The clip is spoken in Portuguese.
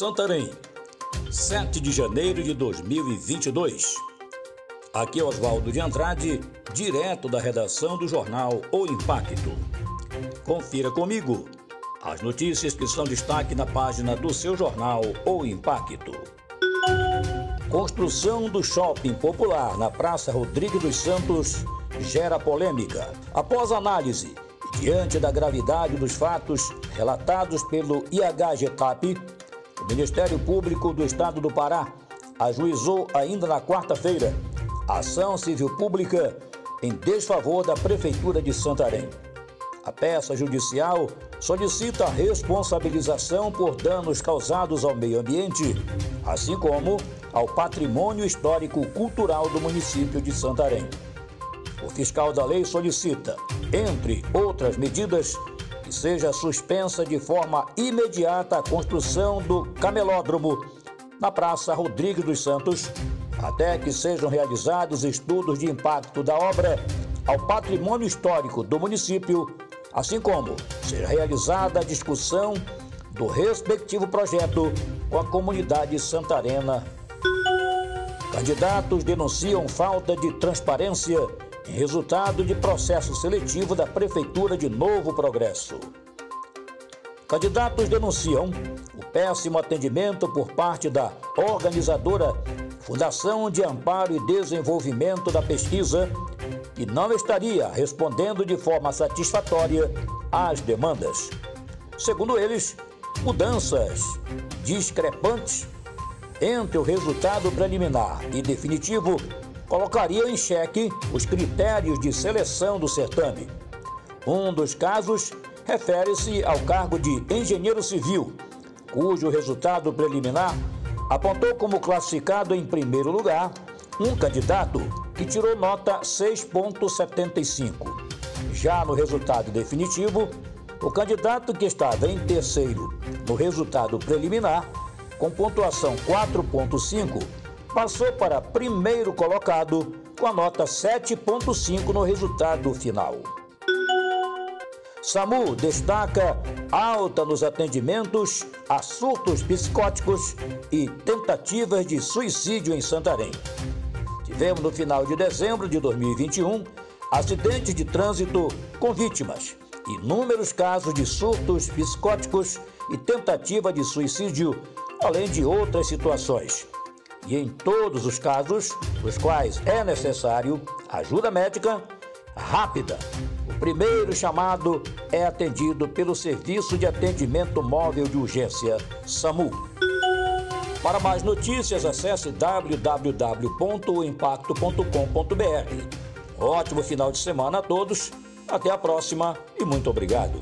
Santarém, 7 de janeiro de 2022. Aqui é Oswaldo de Andrade, direto da redação do jornal O Impacto. Confira comigo as notícias que são destaque na página do seu jornal O Impacto. Construção do shopping popular na Praça Rodrigues dos Santos gera polêmica. Após análise diante da gravidade dos fatos relatados pelo IHGTAP, Ministério Público do Estado do Pará ajuizou ainda na quarta-feira ação civil pública em desfavor da Prefeitura de Santarém. A peça judicial solicita responsabilização por danos causados ao meio ambiente, assim como ao patrimônio histórico cultural do município de Santarém. O fiscal da lei solicita, entre outras medidas, que seja suspensa de forma imediata a construção do camelódromo na Praça Rodrigues dos Santos, até que sejam realizados estudos de impacto da obra ao patrimônio histórico do município, assim como seja realizada a discussão do respectivo projeto com a comunidade santarena. Candidatos denunciam falta de transparência resultado de processo seletivo da Prefeitura de Novo Progresso. Candidatos denunciam o péssimo atendimento por parte da organizadora Fundação de Amparo e Desenvolvimento da Pesquisa, que não estaria respondendo de forma satisfatória às demandas. Segundo eles, mudanças discrepantes entre o resultado preliminar e definitivo colocaria em xeque os critérios de seleção do certame. Um dos casos refere-se ao cargo de engenheiro civil, cujo resultado preliminar apontou como classificado em primeiro lugar um candidato que tirou nota 6,75. Já no resultado definitivo, o candidato que estava em terceiro no resultado preliminar, com pontuação 4,5, passou para primeiro colocado com a nota 7.5 no resultado final. SAMU destaca alta nos atendimentos a surtos psicóticos e tentativas de suicídio em Santarém. Tivemos no final de dezembro de 2021 acidentes de trânsito com vítimas, inúmeros casos de surtos psicóticos e tentativa de suicídio, além de outras situações e em todos os casos nos quais é necessário ajuda médica rápida. O primeiro chamado é atendido pelo Serviço de Atendimento Móvel de Urgência, SAMU. Para mais notícias, acesse www.impacto.com.br. Ótimo final de semana a todos, até a próxima e muito obrigado.